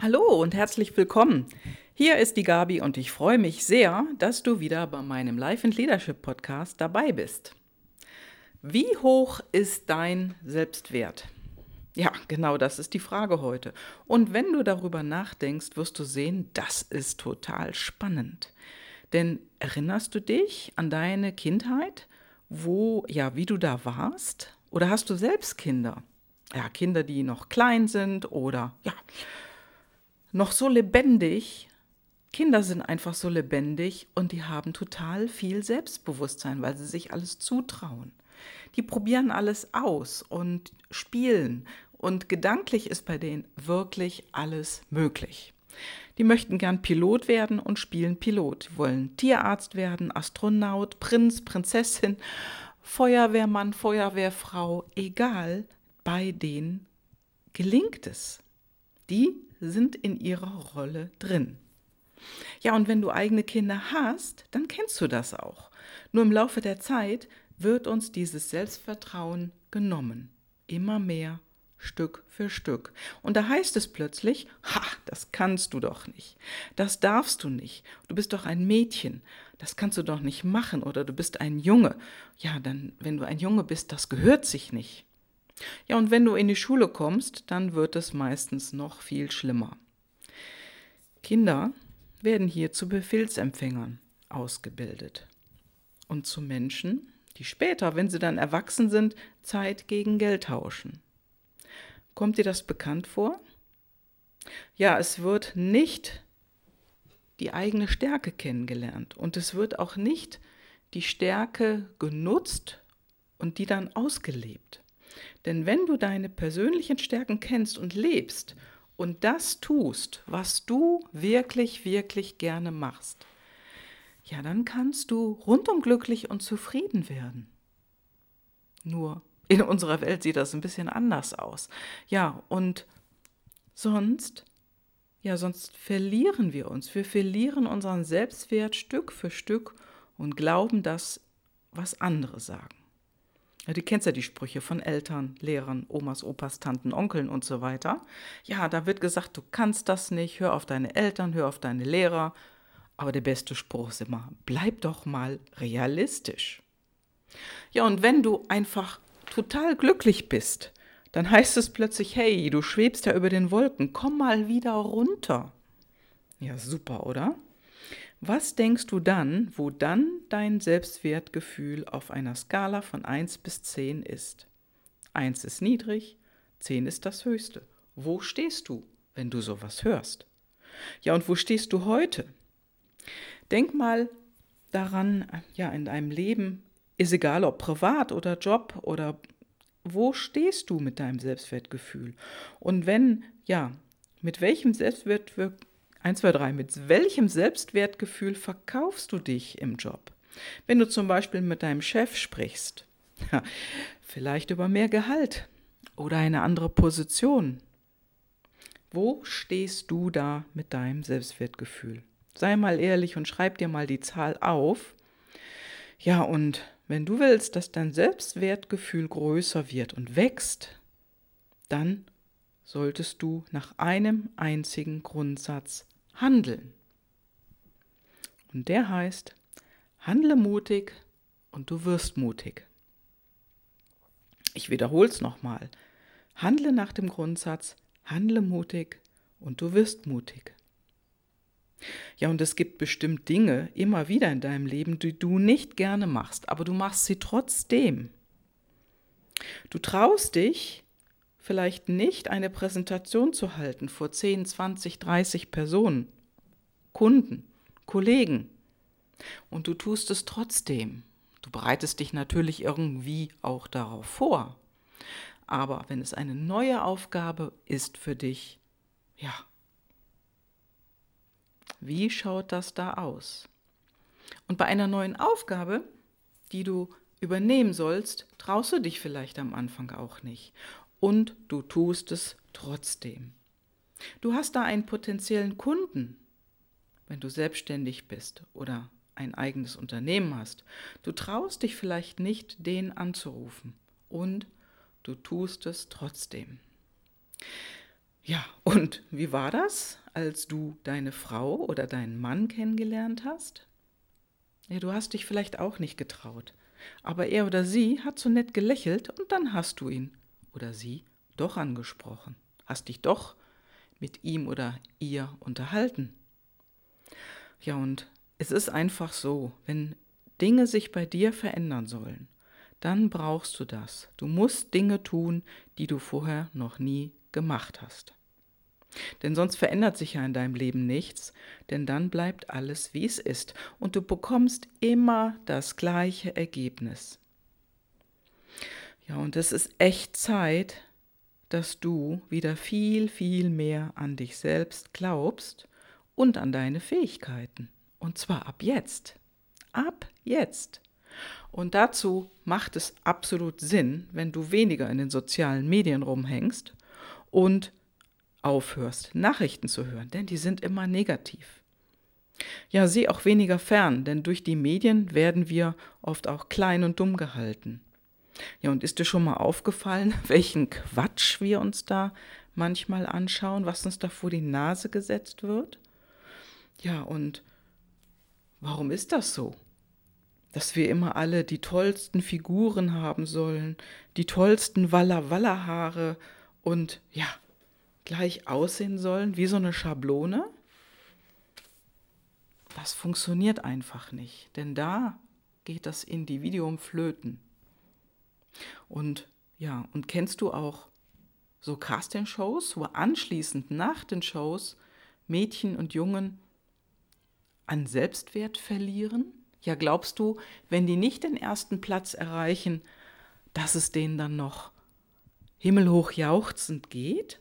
Hallo und herzlich willkommen. Hier ist die Gabi und ich freue mich sehr, dass du wieder bei meinem Life and Leadership Podcast dabei bist. Wie hoch ist dein Selbstwert? Ja, genau das ist die Frage heute. Und wenn du darüber nachdenkst, wirst du sehen, das ist total spannend. Denn erinnerst du dich an deine Kindheit, wo, ja, wie du da warst? Oder hast du selbst Kinder? Ja, Kinder, die noch klein sind oder, ja, noch so lebendig. Kinder sind einfach so lebendig und die haben total viel Selbstbewusstsein, weil sie sich alles zutrauen. Die probieren alles aus und spielen und gedanklich ist bei denen wirklich alles möglich. Die möchten gern Pilot werden und spielen Pilot. Die wollen Tierarzt werden, Astronaut, Prinz, Prinzessin, Feuerwehrmann, Feuerwehrfrau, egal, bei denen gelingt es. Die sind in ihrer Rolle drin. Ja, und wenn du eigene Kinder hast, dann kennst du das auch. Nur im Laufe der Zeit wird uns dieses Selbstvertrauen genommen. Immer mehr, Stück für Stück. Und da heißt es plötzlich, ha, das kannst du doch nicht. Das darfst du nicht. Du bist doch ein Mädchen. Das kannst du doch nicht machen. Oder du bist ein Junge. Ja, dann, wenn du ein Junge bist, das gehört sich nicht. Ja, und wenn du in die Schule kommst, dann wird es meistens noch viel schlimmer. Kinder werden hier zu Befehlsempfängern ausgebildet und zu Menschen, die später, wenn sie dann erwachsen sind, Zeit gegen Geld tauschen. Kommt dir das bekannt vor? Ja, es wird nicht die eigene Stärke kennengelernt und es wird auch nicht die Stärke genutzt und die dann ausgelebt. Denn wenn du deine persönlichen Stärken kennst und lebst und das tust, was du wirklich, wirklich gerne machst, ja, dann kannst du rundum glücklich und zufrieden werden. Nur in unserer Welt sieht das ein bisschen anders aus. Ja, und sonst, ja, sonst verlieren wir uns. Wir verlieren unseren Selbstwert Stück für Stück und glauben das, was andere sagen. Ja, du kennst ja die Sprüche von Eltern, Lehrern, Omas, Opas, Tanten, Onkeln und so weiter. Ja, da wird gesagt, du kannst das nicht, hör auf deine Eltern, hör auf deine Lehrer. Aber der beste Spruch ist immer, bleib doch mal realistisch. Ja, und wenn du einfach total glücklich bist, dann heißt es plötzlich, hey, du schwebst ja über den Wolken, komm mal wieder runter. Ja, super, oder? Was denkst du dann, wo dann dein Selbstwertgefühl auf einer Skala von 1 bis 10 ist? 1 ist niedrig, 10 ist das höchste. Wo stehst du, wenn du sowas hörst? Ja, und wo stehst du heute? Denk mal daran, ja, in deinem Leben, ist egal ob privat oder Job oder wo stehst du mit deinem Selbstwertgefühl? Und wenn, ja, mit welchem Selbstwertgefühl 1, 2, 3. Mit welchem Selbstwertgefühl verkaufst du dich im Job? Wenn du zum Beispiel mit deinem Chef sprichst, vielleicht über mehr Gehalt oder eine andere Position. Wo stehst du da mit deinem Selbstwertgefühl? Sei mal ehrlich und schreib dir mal die Zahl auf. Ja, und wenn du willst, dass dein Selbstwertgefühl größer wird und wächst, dann solltest du nach einem einzigen Grundsatz handeln. Und der heißt, handle mutig und du wirst mutig. Ich wiederhole es nochmal. Handle nach dem Grundsatz, handle mutig und du wirst mutig. Ja, und es gibt bestimmt Dinge immer wieder in deinem Leben, die du nicht gerne machst, aber du machst sie trotzdem. Du traust dich, vielleicht nicht eine Präsentation zu halten vor 10, 20, 30 Personen, Kunden, Kollegen. Und du tust es trotzdem. Du bereitest dich natürlich irgendwie auch darauf vor. Aber wenn es eine neue Aufgabe ist für dich, ja, wie schaut das da aus? Und bei einer neuen Aufgabe, die du übernehmen sollst, traust du dich vielleicht am Anfang auch nicht und du tust es trotzdem. Du hast da einen potenziellen Kunden, wenn du selbstständig bist oder ein eigenes Unternehmen hast. Du traust dich vielleicht nicht, den anzurufen und du tust es trotzdem. Ja, und wie war das, als du deine Frau oder deinen Mann kennengelernt hast? Ja, du hast dich vielleicht auch nicht getraut, aber er oder sie hat so nett gelächelt und dann hast du ihn oder sie doch angesprochen, hast dich doch mit ihm oder ihr unterhalten. Ja, und es ist einfach so, wenn Dinge sich bei dir verändern sollen, dann brauchst du das. Du musst Dinge tun, die du vorher noch nie gemacht hast. Denn sonst verändert sich ja in deinem Leben nichts, denn dann bleibt alles, wie es ist, und du bekommst immer das gleiche Ergebnis. Ja, und es ist echt Zeit, dass du wieder viel, viel mehr an dich selbst glaubst und an deine Fähigkeiten. Und zwar ab jetzt. Ab jetzt. Und dazu macht es absolut Sinn, wenn du weniger in den sozialen Medien rumhängst und aufhörst, Nachrichten zu hören, denn die sind immer negativ. Ja, sieh auch weniger fern, denn durch die Medien werden wir oft auch klein und dumm gehalten. Ja, und ist dir schon mal aufgefallen, welchen Quatsch wir uns da manchmal anschauen, was uns da vor die Nase gesetzt wird? Ja, und warum ist das so? Dass wir immer alle die tollsten Figuren haben sollen, die tollsten Walla-Walla-Haare und ja, gleich aussehen sollen wie so eine Schablone? Das funktioniert einfach nicht, denn da geht das Individuum flöten. Und ja, und kennst du auch so Casting-Shows, wo anschließend nach den Shows Mädchen und Jungen an Selbstwert verlieren? Ja, glaubst du, wenn die nicht den ersten Platz erreichen, dass es denen dann noch himmelhoch jauchzend geht?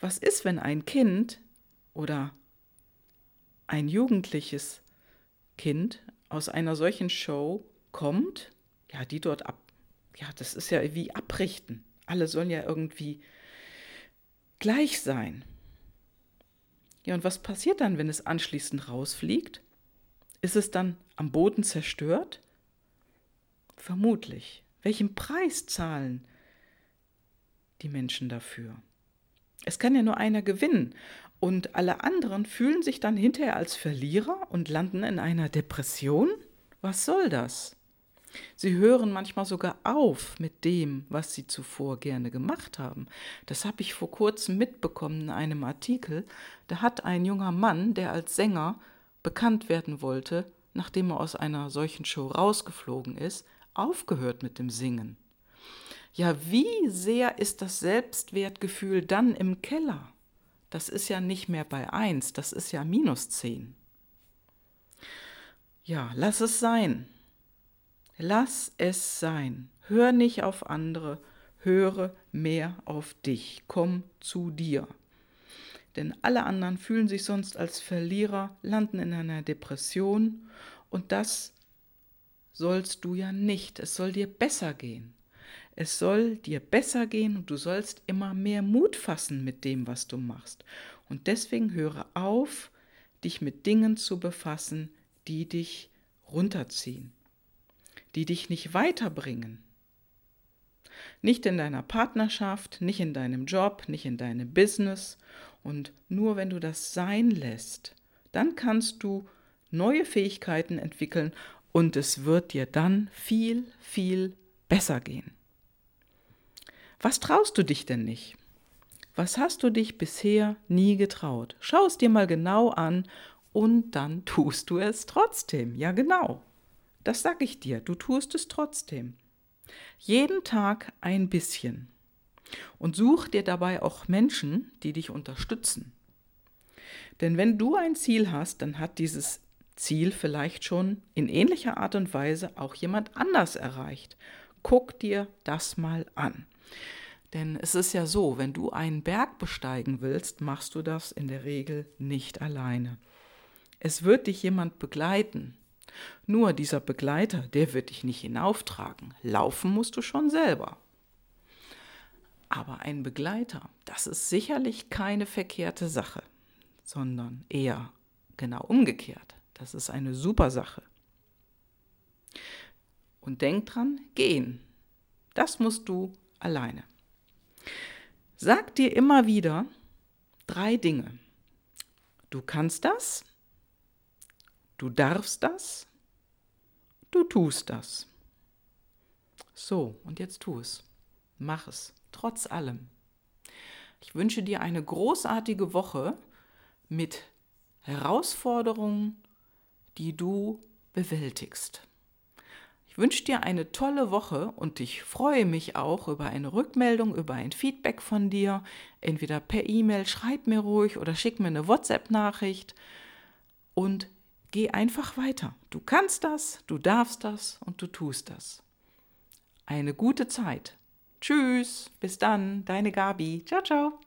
Was ist, wenn ein Kind oder ein jugendliches Kind aus einer solchen Show kommt, ja, die dort ab, ja, das ist ja wie abrichten. Alle sollen ja irgendwie gleich sein. Ja, und was passiert dann, wenn es anschließend rausfliegt? Ist es dann am Boden zerstört? Vermutlich. Welchen Preis zahlen die Menschen dafür? Es kann ja nur einer gewinnen. Und alle anderen fühlen sich dann hinterher als Verlierer und landen in einer Depression? Was soll das? Sie hören manchmal sogar auf mit dem, was sie zuvor gerne gemacht haben. Das habe ich vor kurzem mitbekommen in einem Artikel. Da hat ein junger Mann, der als Sänger bekannt werden wollte, nachdem er aus einer solchen Show rausgeflogen ist, aufgehört mit dem Singen. Ja, wie sehr ist das Selbstwertgefühl dann im Keller? Das ist ja nicht mehr bei 1, das ist ja minus 10. Ja, lass es sein. Lass es sein. Hör nicht auf andere, höre mehr auf dich. Komm zu dir. Denn alle anderen fühlen sich sonst als Verlierer, landen in einer Depression und das sollst du ja nicht. Es soll dir besser gehen. Es soll dir besser gehen und du sollst immer mehr Mut fassen mit dem, was du machst. Und deswegen höre auf, dich mit Dingen zu befassen, die dich runterziehen, die dich nicht weiterbringen. Nicht in deiner Partnerschaft, nicht in deinem Job, nicht in deinem Business. Und nur wenn du das sein lässt, dann kannst du neue Fähigkeiten entwickeln und es wird dir dann viel, viel besser gehen. Was traust du dich denn nicht? Was hast du dich bisher nie getraut? Schau es dir mal genau an und dann tust du es trotzdem. Ja, genau. Das sag ich dir, du tust es trotzdem. Jeden Tag ein bisschen. Und such dir dabei auch Menschen, die dich unterstützen. Denn wenn du ein Ziel hast, dann hat dieses Ziel vielleicht schon in ähnlicher Art und Weise auch jemand anders erreicht. Guck dir das mal an. Denn es ist ja so, wenn du einen Berg besteigen willst, machst du das in der Regel nicht alleine. Es wird dich jemand begleiten. Nur dieser Begleiter, der wird dich nicht hinauftragen. Laufen musst du schon selber. Aber ein Begleiter, das ist sicherlich keine verkehrte Sache, sondern eher genau umgekehrt. Das ist eine super Sache. Und denk dran, gehen. Das musst du alleine. Sag dir immer wieder drei Dinge. Du kannst das, du darfst das, du tust das. So, und jetzt tu es. Mach es, trotz allem. Ich wünsche dir eine großartige Woche mit Herausforderungen, die du bewältigst. Ich wünsche dir eine tolle Woche und ich freue mich auch über eine Rückmeldung, über ein Feedback von dir. Entweder per E-Mail, schreib mir ruhig oder schick mir eine WhatsApp-Nachricht und geh einfach weiter. Du kannst das, du darfst das und du tust das. Eine gute Zeit. Tschüss, bis dann, deine Gabi. Ciao, ciao.